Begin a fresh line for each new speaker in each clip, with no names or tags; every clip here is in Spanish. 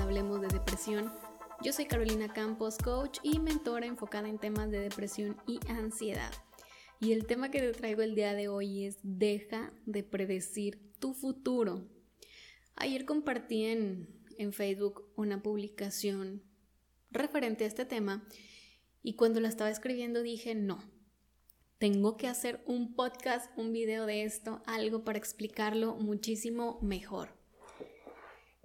Hablemos de Depresión. Yo soy Carolina Campos, coach y mentora enfocada en temas de depresión y ansiedad. Y el tema que te traigo el día de hoy es deja de predecir tu futuro. Ayer compartí en, en Facebook una publicación referente a este tema y cuando la estaba escribiendo dije no, tengo que hacer un podcast, un video de esto, algo para explicarlo muchísimo mejor.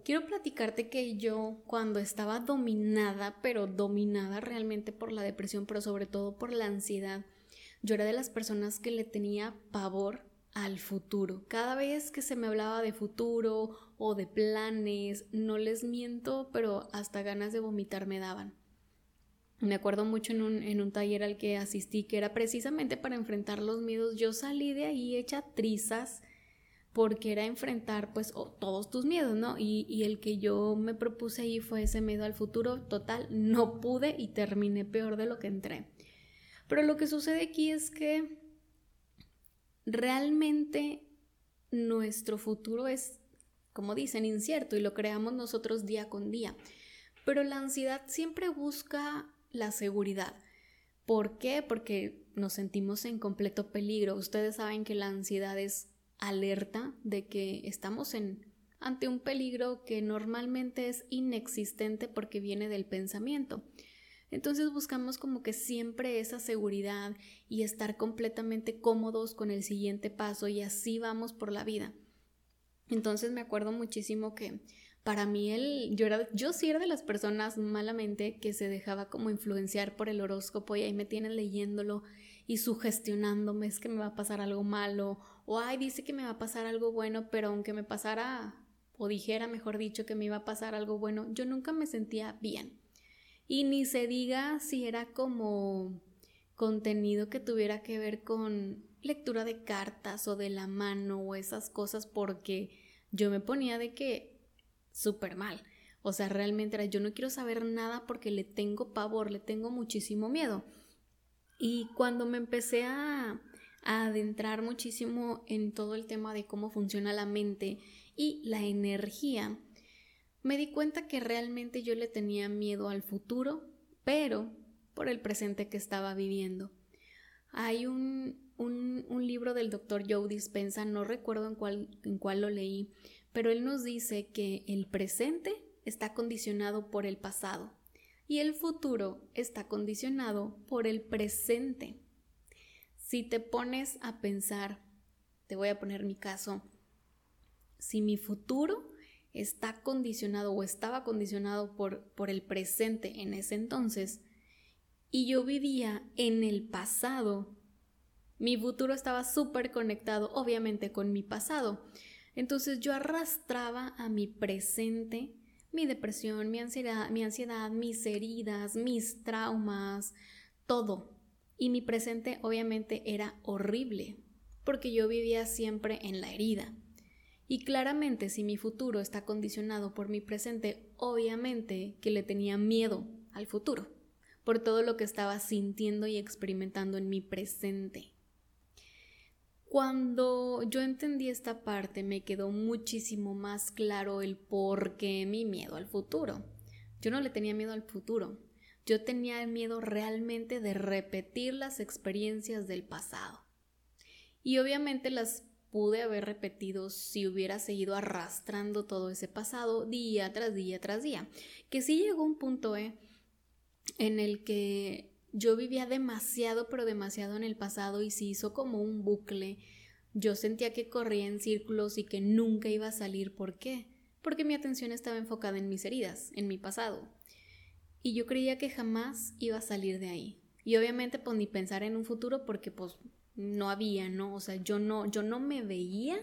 Quiero platicarte que yo cuando estaba dominada, pero dominada realmente por la depresión, pero sobre todo por la ansiedad, yo era de las personas que le tenía pavor al futuro. Cada vez que se me hablaba de futuro o de planes, no les miento, pero hasta ganas de vomitar me daban. Me acuerdo mucho en un, en un taller al que asistí que era precisamente para enfrentar los miedos. Yo salí de ahí hecha trizas porque era enfrentar pues todos tus miedos, ¿no? Y, y, el que yo me propuse ahí fue ese miedo al futuro total. No pude y terminé peor de lo que entré. Pero lo que sucede aquí es que realmente nuestro futuro es, como dicen, incierto y lo creamos nosotros día con día. Pero la ansiedad siempre busca la seguridad. ¿Por qué? Porque nos sentimos en completo peligro. Ustedes saben que la ansiedad es alerta de que estamos en, ante un peligro que normalmente es inexistente porque viene del pensamiento. Entonces buscamos como que siempre esa seguridad y estar completamente cómodos con el siguiente paso y así vamos por la vida. Entonces me acuerdo muchísimo que para mí el, yo, era, yo sí era de las personas malamente que se dejaba como influenciar por el horóscopo y ahí me tienen leyéndolo y sugestionándome, es que me va a pasar algo malo o ay, dice que me va a pasar algo bueno, pero aunque me pasara o dijera, mejor dicho, que me iba a pasar algo bueno, yo nunca me sentía bien. Y ni se diga si era como contenido que tuviera que ver con lectura de cartas o de la mano o esas cosas porque yo me ponía de que súper mal. O sea, realmente era, yo no quiero saber nada porque le tengo pavor, le tengo muchísimo miedo. Y cuando me empecé a, a adentrar muchísimo en todo el tema de cómo funciona la mente y la energía, me di cuenta que realmente yo le tenía miedo al futuro, pero por el presente que estaba viviendo. Hay un, un, libro del doctor Joe Dispensa, no recuerdo en cuál, en cuál lo leí, pero él nos dice que el presente está condicionado por el pasado y el futuro está condicionado por el presente. Si te pones a pensar, te voy a poner mi caso, si mi futuro está condicionado o estaba condicionado por, por el presente en ese entonces y yo vivía en el pasado, mi futuro estaba súper conectado obviamente con mi pasado. Entonces yo arrastraba a mi presente mi depresión, mi ansiedad, mi ansiedad, mis heridas, mis traumas, todo. Y mi presente obviamente era horrible, porque yo vivía siempre en la herida. Y claramente si mi futuro está condicionado por mi presente, obviamente que le tenía miedo al futuro, por todo lo que estaba sintiendo y experimentando en mi presente. Cuando yo entendí esta parte me quedó muchísimo más claro el por qué mi miedo al futuro. Yo no le tenía miedo al futuro, yo tenía miedo realmente de repetir las experiencias del pasado. Y obviamente las pude haber repetido si hubiera seguido arrastrando todo ese pasado día tras día tras día. Que sí llegó un punto ¿eh? en el que yo vivía demasiado, pero demasiado en el pasado y se hizo como un bucle. Yo sentía que corría en círculos y que nunca iba a salir. ¿Por qué? Porque mi atención estaba enfocada en mis heridas, en mi pasado. Y yo creía que jamás iba a salir de ahí. Y obviamente pues ni pensar en un futuro porque pues no había, ¿no? O sea, yo no, yo no me veía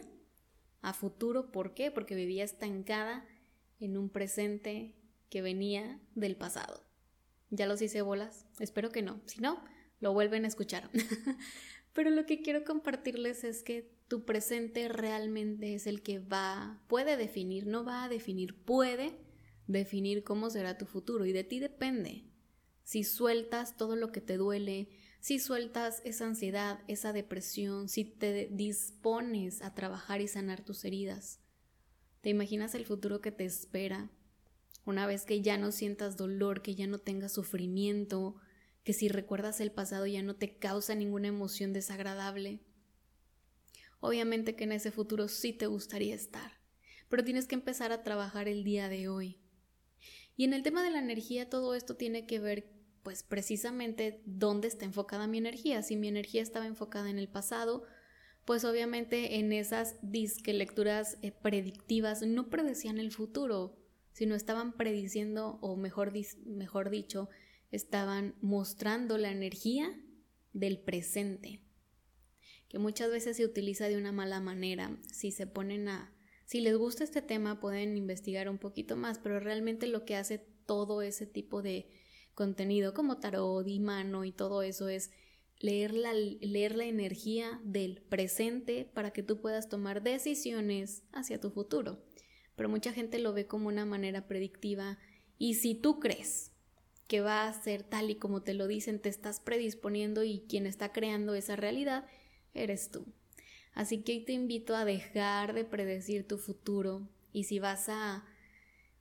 a futuro. ¿Por qué? Porque vivía estancada en un presente que venía del pasado. ¿Ya los hice bolas? Espero que no. Si no, lo vuelven a escuchar. Pero lo que quiero compartirles es que tu presente realmente es el que va, puede definir, no va a definir, puede definir cómo será tu futuro y de ti depende. Si sueltas todo lo que te duele, si sueltas esa ansiedad, esa depresión, si te dispones a trabajar y sanar tus heridas. ¿Te imaginas el futuro que te espera una vez que ya no sientas dolor, que ya no tengas sufrimiento, que si recuerdas el pasado ya no te causa ninguna emoción desagradable. Obviamente que en ese futuro sí te gustaría estar, pero tienes que empezar a trabajar el día de hoy. Y en el tema de la energía todo esto tiene que ver pues precisamente dónde está enfocada mi energía. Si mi energía estaba enfocada en el pasado, pues obviamente en esas disque lecturas eh, predictivas no predecían el futuro, sino estaban prediciendo, o mejor, mejor dicho, estaban mostrando la energía del presente, que muchas veces se utiliza de una mala manera. Si se ponen a... Si les gusta este tema pueden investigar un poquito más, pero realmente lo que hace todo ese tipo de contenido como tarot y mano y todo eso es leer la, leer la energía del presente para que tú puedas tomar decisiones hacia tu futuro. Pero mucha gente lo ve como una manera predictiva y si tú crees que va a ser tal y como te lo dicen, te estás predisponiendo y quien está creando esa realidad eres tú. Así que te invito a dejar de predecir tu futuro y si vas a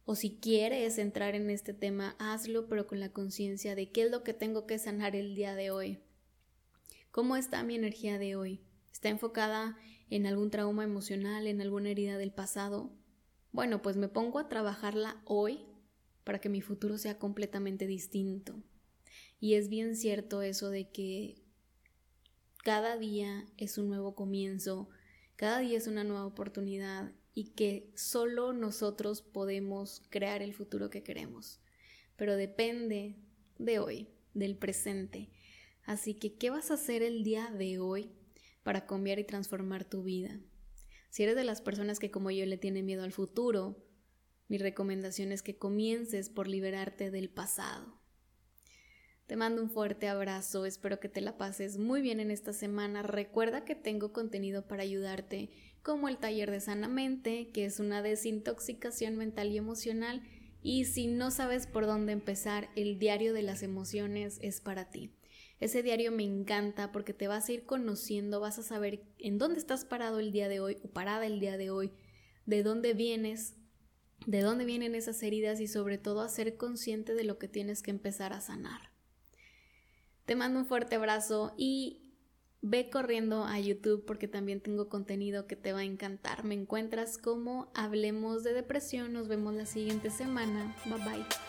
o si quieres entrar en este tema, hazlo pero con la conciencia de qué es lo que tengo que sanar el día de hoy ¿Cómo está mi energía de hoy? ¿Está enfocada en algún trauma emocional, en alguna herida del pasado? Bueno, pues me pongo a trabajarla hoy para que mi futuro sea completamente distinto. Y es bien cierto eso de que cada día es un nuevo comienzo, cada día es una nueva oportunidad y que solo nosotros podemos crear el futuro que queremos. Pero depende de hoy, del presente. Así que, ¿qué vas a hacer el día de hoy para cambiar y transformar tu vida? Si eres de las personas que como yo le tienen miedo al futuro, mi recomendación es que comiences por liberarte del pasado. Te mando un fuerte abrazo, espero que te la pases muy bien en esta semana. Recuerda que tengo contenido para ayudarte, como el taller de Sanamente, que es una desintoxicación mental y emocional. Y si no sabes por dónde empezar, el diario de las emociones es para ti. Ese diario me encanta porque te vas a ir conociendo, vas a saber en dónde estás parado el día de hoy o parada el día de hoy, de dónde vienes, de dónde vienen esas heridas y sobre todo a ser consciente de lo que tienes que empezar a sanar. Te mando un fuerte abrazo y ve corriendo a YouTube porque también tengo contenido que te va a encantar. Me encuentras como Hablemos de Depresión. Nos vemos la siguiente semana. Bye bye.